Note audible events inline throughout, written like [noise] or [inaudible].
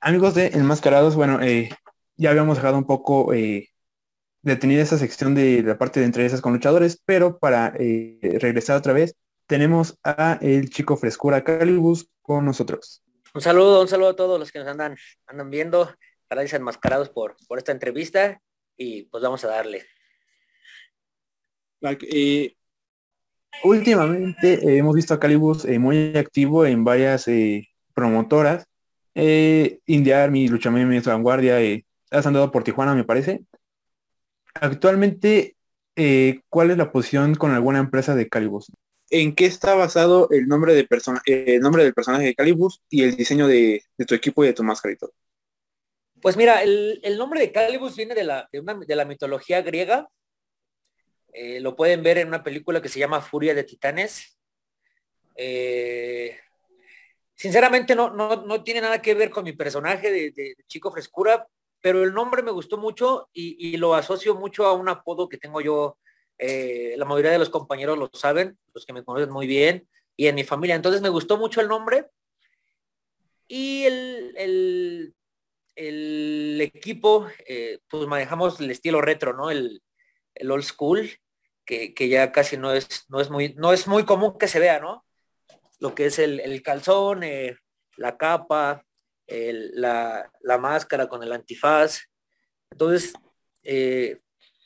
Amigos de Enmascarados, bueno, eh, ya habíamos dejado un poco eh, detenida esa sección de la parte de entrevistas con luchadores, pero para eh, regresar otra vez, tenemos a el chico frescura Calibus con nosotros. Un saludo, un saludo a todos los que nos andan, andan viendo, gracias enmascarados por, por esta entrevista y pues vamos a darle. Eh, últimamente eh, hemos visto a Calibus eh, muy activo en varias promotoras. India Army, Lucha Memes, Vanguardia, has andado por Tijuana, me parece. Actualmente, ¿cuál es la posición con alguna empresa de Calibus? ¿En qué está basado el nombre, de persona, el nombre del personaje de Calibus y el diseño de, tu equipo y de tu máscara y todo? Pues mira, el, nombre de Calibus viene de la, de la mitología griega eh, lo pueden ver en una película que se llama Furia de Titanes. Eh, sinceramente no, no, tiene nada que ver con mi personaje de, Chico Frescura, pero el nombre me gustó mucho y, lo asocio mucho a un apodo que tengo yo. Eh, la mayoría de los compañeros lo saben, los que me conocen muy bien, y en mi familia. Entonces me gustó mucho el nombre. Y el, el, equipo, pues manejamos el estilo retro, ¿no? El, el old school, que, ya casi no es, no, es muy, no es muy común que se vea, ¿no? Lo que es el, calzón, eh, la capa, la, máscara con el antifaz. Entonces, eh,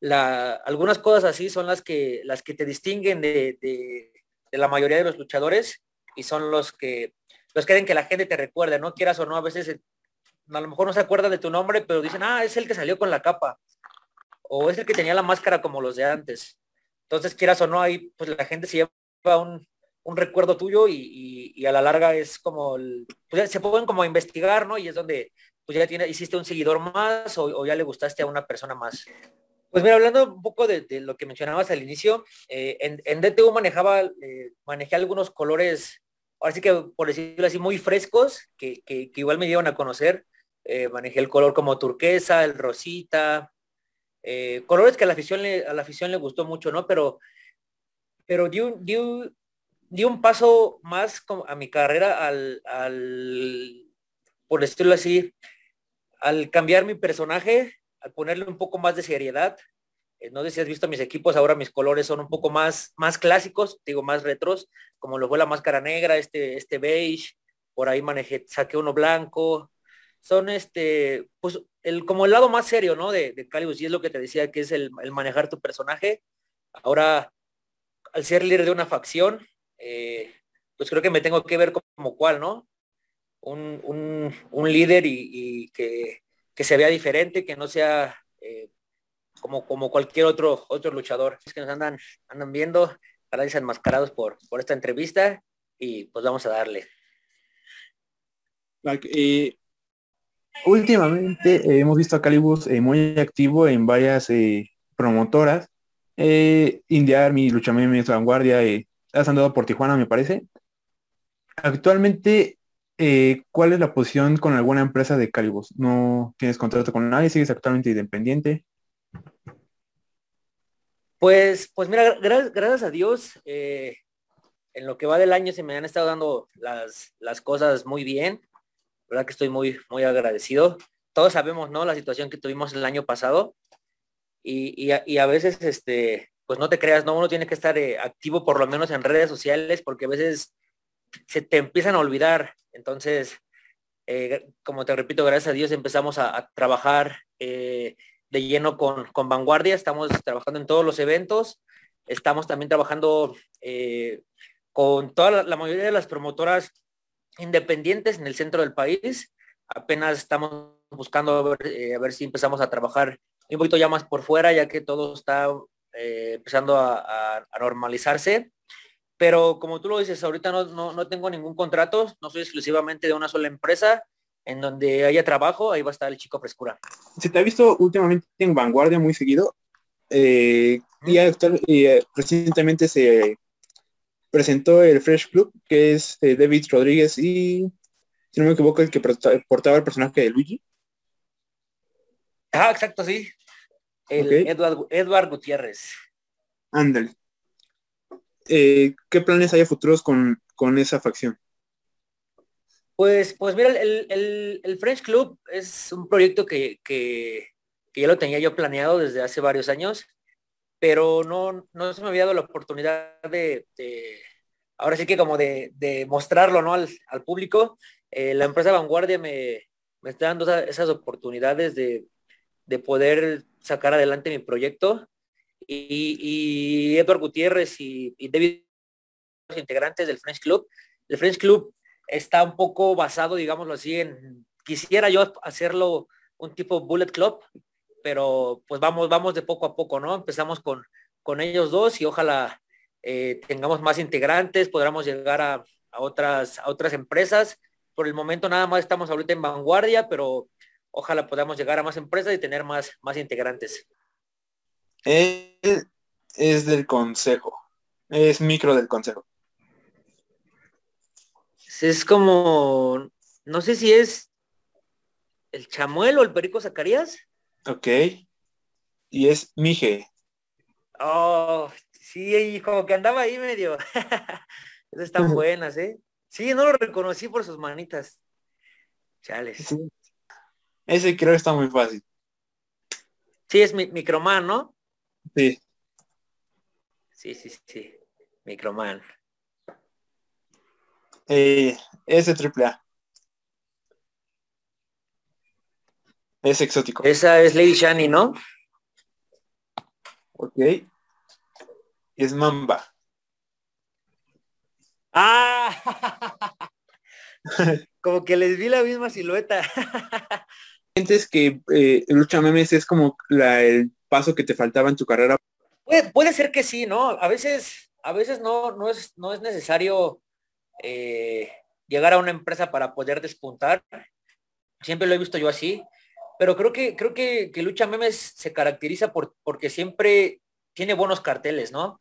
la, algunas cosas así son las que, las que te distinguen de, de, la mayoría de los luchadores y son los que los quieren que la gente te recuerde, no quieras o no, a veces a lo mejor no se acuerda de tu nombre, pero dicen, ah, es el que salió con la capa o es el que tenía la máscara como los de antes. Entonces, quieras o no, ahí pues la gente se lleva un, recuerdo tuyo y, a la larga es como, pues, se pueden como investigar, ¿no? Y es donde pues ya tiene, hiciste un seguidor más o, ya le gustaste a una persona más. Pues mira, hablando un poco de, lo que mencionabas al inicio, eh, en, DTU manejaba, eh, manejé algunos colores, ahora sí que por decirlo así, muy frescos, que, igual me dieron a conocer. Eh, manejé el color como turquesa, el rosita, colores que a la afición le, a la afición le gustó mucho, ¿no? Pero, pero un paso más a mi carrera al, por decirlo así, al cambiar mi personaje, al ponerle un poco más de seriedad. Eh, no sé si has visto mis equipos, ahora mis colores son un poco más, más clásicos, digo, más retros, como lo fue la máscara negra, este, este beige, por ahí manejé, saqué uno blanco, son este, pues el, como el lado más serio, ¿no? De, de Calibus, y es lo que te decía, que es el, manejar tu personaje. Ahora, al ser líder de una facción, eh, pues creo que me tengo que ver como, cual, ¿no? Un, líder y, que, se vea diferente, que no sea eh, como, como cualquier otro, otro luchador. Es que nos andan, andan viendo, gracias enmascarados por, por esta entrevista y pues vamos a darle. Eh, Últimamente hemos visto a Calibus muy activo en varias promotoras. India Army, Lucha Memes, Vanguardia, has andado por Tijuana, me parece. Actualmente, ¿cuál es la posición con alguna empresa de Calibus? ¿No tienes contrato con nadie? ¿Sigues actualmente independiente? Pues, pues mira, gracias a Dios, en lo que va del año se me han estado dando las, las cosas muy bien verdad que estoy muy, muy agradecido. Todos sabemos, ¿no? La situación que tuvimos el año pasado y, a, veces, este, pues no te creas, ¿no? Uno tiene que estar eh, activo por lo menos en redes sociales porque a veces se te empiezan a olvidar. Entonces, eh, como te repito, gracias a Dios empezamos a, trabajar eh, de lleno con, con, Vanguardia. Estamos trabajando en todos los eventos. Estamos también trabajando con toda la mayoría de las promotoras independientes en el centro del país. Apenas estamos buscando eh, a ver, si empezamos a trabajar un poquito ya más por fuera, ya que todo está eh, empezando a, normalizarse. Pero como tú lo dices, ahorita no, no, tengo ningún contrato, no soy exclusivamente de una sola empresa. En donde haya trabajo, ahí va a estar el chico frescura. Se te ha visto últimamente en vanguardia muy seguido. Eh, y, recientemente se presentó el Fresh Club, que es eh, David Rodríguez y, si no me equivoco, el que portaba el personaje de Luigi. Ah, exacto, sí. El Edward, Gutiérrez. Ándale. Eh, ¿Qué planes hay a futuros con, esa facción? Pues, pues mira, el, French Club es un proyecto que, ya lo tenía yo planeado desde hace varios años, pero no, no se me había dado la oportunidad de, ahora sí que como de, mostrarlo ¿no? al, público. Eh, la empresa Vanguardia me, está dando esas oportunidades de, poder sacar adelante mi proyecto. Y, y Edward Gutiérrez y, David, los integrantes del French Club, el French Club está un poco basado, digámoslo así, en, quisiera yo hacerlo un tipo Bullet Club, pero pues vamos, vamos de poco a poco, ¿no? Empezamos con, con ellos dos y ojalá eh, tengamos más integrantes, podamos llegar a, otras, a otras empresas. Por el momento nada más estamos ahorita en vanguardia, pero ojalá podamos llegar a más empresas y tener más, más integrantes. Él es del consejo, es micro del consejo es como, no sé si es el Chamuel o el Perico Zacarías. Ok. Y es Mije. Oh, sí, como que andaba ahí medio. [laughs] Esas están [laughs] buenas, ¿eh? Sí, no lo reconocí por sus manitas. Chales. Ese creo que está muy fácil. Sí, es mi, Microman, ¿no? Sí. Sí, sí, sí. Microman. Eh, ese triple A. Es exótico. Esa es Lady Shani, ¿no? Ok. Es Mamba. [laughs] Ah, [laughs] como que les vi la misma silueta. [laughs] Sientes que eh, lucha memes es como el paso que te faltaba en tu carrera. Puede, ser que sí, ¿no? A veces, a veces no, no es, no es necesario eh, llegar a una empresa para poder despuntar. Siempre lo he visto yo así, pero creo que, creo que, Lucha Memes se caracteriza por, porque siempre tiene buenos carteles, ¿no?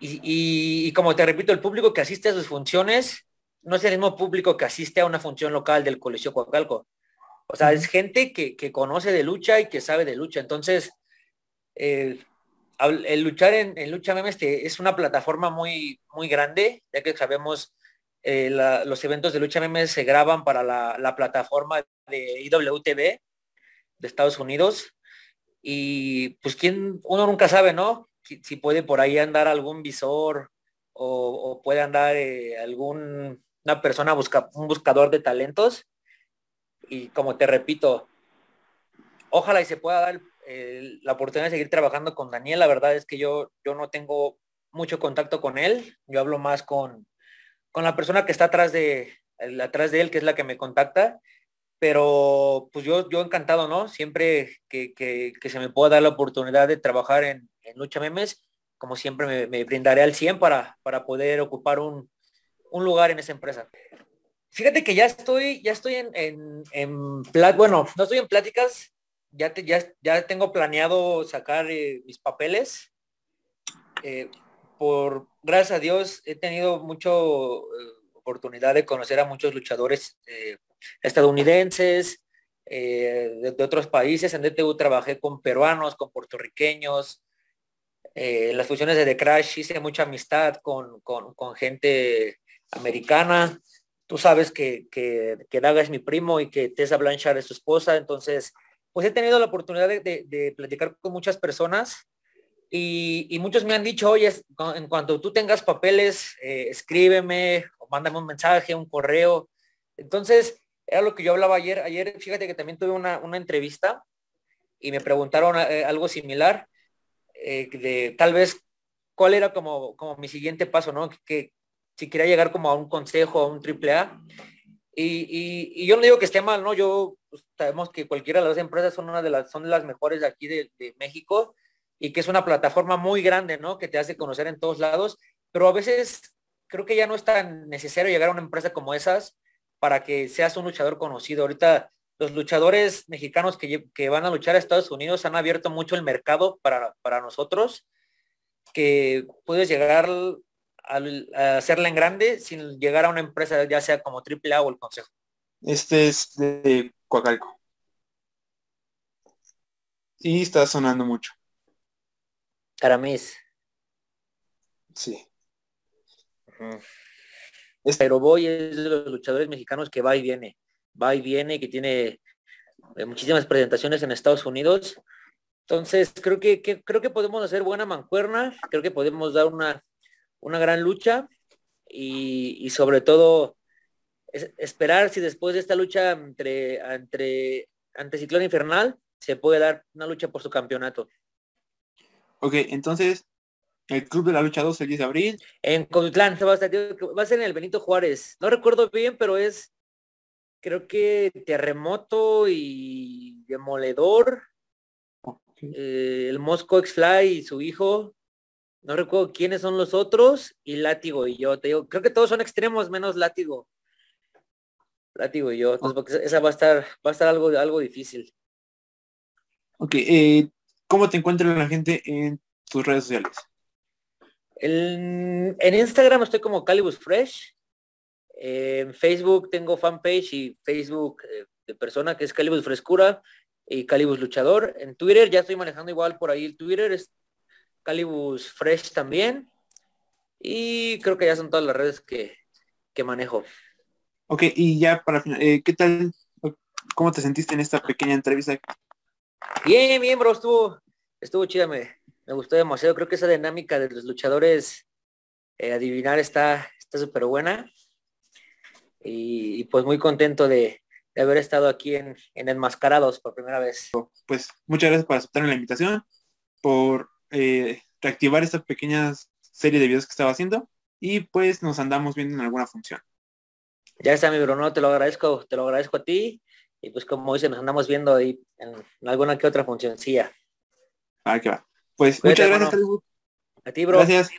Y, como te repito, el público que asiste a sus funciones no es el mismo público que asiste a una función local del Coliseo Coacalco. O sea, es gente que, conoce de lucha y que sabe de lucha. Entonces, eh, el luchar en, Lucha Memes es una plataforma muy, muy grande, ya que sabemos eh, los eventos de Lucha Memes se graban para la, plataforma de IWTV de Estados Unidos. Y pues quién, uno nunca sabe, ¿no? Si, puede por ahí andar algún visor o, puede andar eh, algún una persona busca, un buscador de talentos. Y como te repito, ojalá y se pueda dar la oportunidad de seguir trabajando con Daniel. La verdad es que yo, yo no tengo mucho contacto con él. Yo hablo más con, con la persona que está atrás de, atrás de él, que es la que me contacta. Pero pues yo, yo encantado, ¿no? Siempre que, se me pueda dar la oportunidad de trabajar en, Lucha Memes, como siempre me, brindaré al 100 para, para poder ocupar un, lugar en esa empresa. Fíjate que ya estoy, ya estoy en, en, en bueno, no estoy en pláticas, ya, ya, tengo planeado sacar eh, mis papeles. Eh, por, gracias a Dios, he tenido mucha eh, oportunidad de conocer a muchos luchadores estadounidenses, de, otros países. En DTU trabajé con peruanos, con puertorriqueños. en las fusiones de The Crash hice mucha amistad con, gente americana. Tú sabes que, que, que Daga es mi primo y que Tessa Blanchard es su esposa, entonces pues he tenido la oportunidad de, platicar con muchas personas y, muchos me han dicho, oye, en cuanto tú tengas papeles, eh, escríbeme o mándame un mensaje, un correo. Entonces, era lo que yo hablaba ayer. Ayer, fíjate que también tuve una, entrevista y me preguntaron eh, algo similar, eh, de tal vez cuál era como, como mi siguiente paso, ¿no? Que, si quería llegar como a un consejo, a un triple A. Y, yo no digo que esté mal, ¿no? Yo pues, sabemos que cualquiera de las empresas son una de las, son las mejores de aquí de, México y que es una plataforma muy grande, ¿no? Que te hace conocer en todos lados, pero a veces creo que ya no es tan necesario llegar a una empresa como esas para que seas un luchador conocido. Ahorita los luchadores mexicanos que, que van a luchar a Estados Unidos han abierto mucho el mercado para, para nosotros, que puedes llegar al, hacerla en grande sin llegar a una empresa ya sea como AAA o el Consejo. Este es de Coacalco. Y está sonando mucho. Aramis. Sí. Pero Boy es de los luchadores mexicanos que va y viene, va y viene, que tiene eh, muchísimas presentaciones en Estados Unidos. Entonces, creo que, creo que podemos hacer buena mancuerna, creo que podemos dar una, una gran lucha y, sobre todo esperar si después de esta lucha entre, entre, ante Ciclón Infernal se puede dar una lucha por su campeonato. Ok, entonces el Club de la Lucha 2 el 10 de abril. En Comitlán, va a, va a ser en el Benito Juárez. No recuerdo bien, pero es creo que Terremoto y Demoledor. Eh, el Mosco X-Fly y su hijo. No recuerdo quiénes son los otros. Y Látigo y yo. Te digo, creo que todos son extremos menos Látigo. Látigo y yo. Entonces, esa va a estar, va a estar algo, algo difícil. Ok, eh, ¿cómo te encuentra la gente en tus redes sociales? En, Instagram estoy como Calibus Fresh. En Facebook tengo fanpage y Facebook eh, de persona que es Calibus Frescura y Calibus Luchador. En Twitter ya estoy manejando igual por ahí el Twitter, es Calibus Fresh también. Y creo que ya son todas las redes que, manejo. Ok, y ya para final, eh, ¿qué tal? ¿Cómo te sentiste en esta pequeña entrevista? Bien, bien, bro, estuvo, estuvo chida, me, me gustó demasiado. Creo que esa dinámica de los luchadores eh, adivinar está súper buena. Y, pues muy contento de, haber estado aquí en, en, Enmascarados por primera vez. Pues muchas gracias por aceptar la invitación, por eh, reactivar esta pequeña serie de videos que estaba haciendo y pues nos andamos viendo en alguna función. Ya está mi Bruno, te lo agradezco, te lo agradezco a ti y pues como dice, nos andamos viendo ahí en, alguna que otra funcioncilla. Ah, que va. Pues muchas gracias, A ti, bro. Gracias.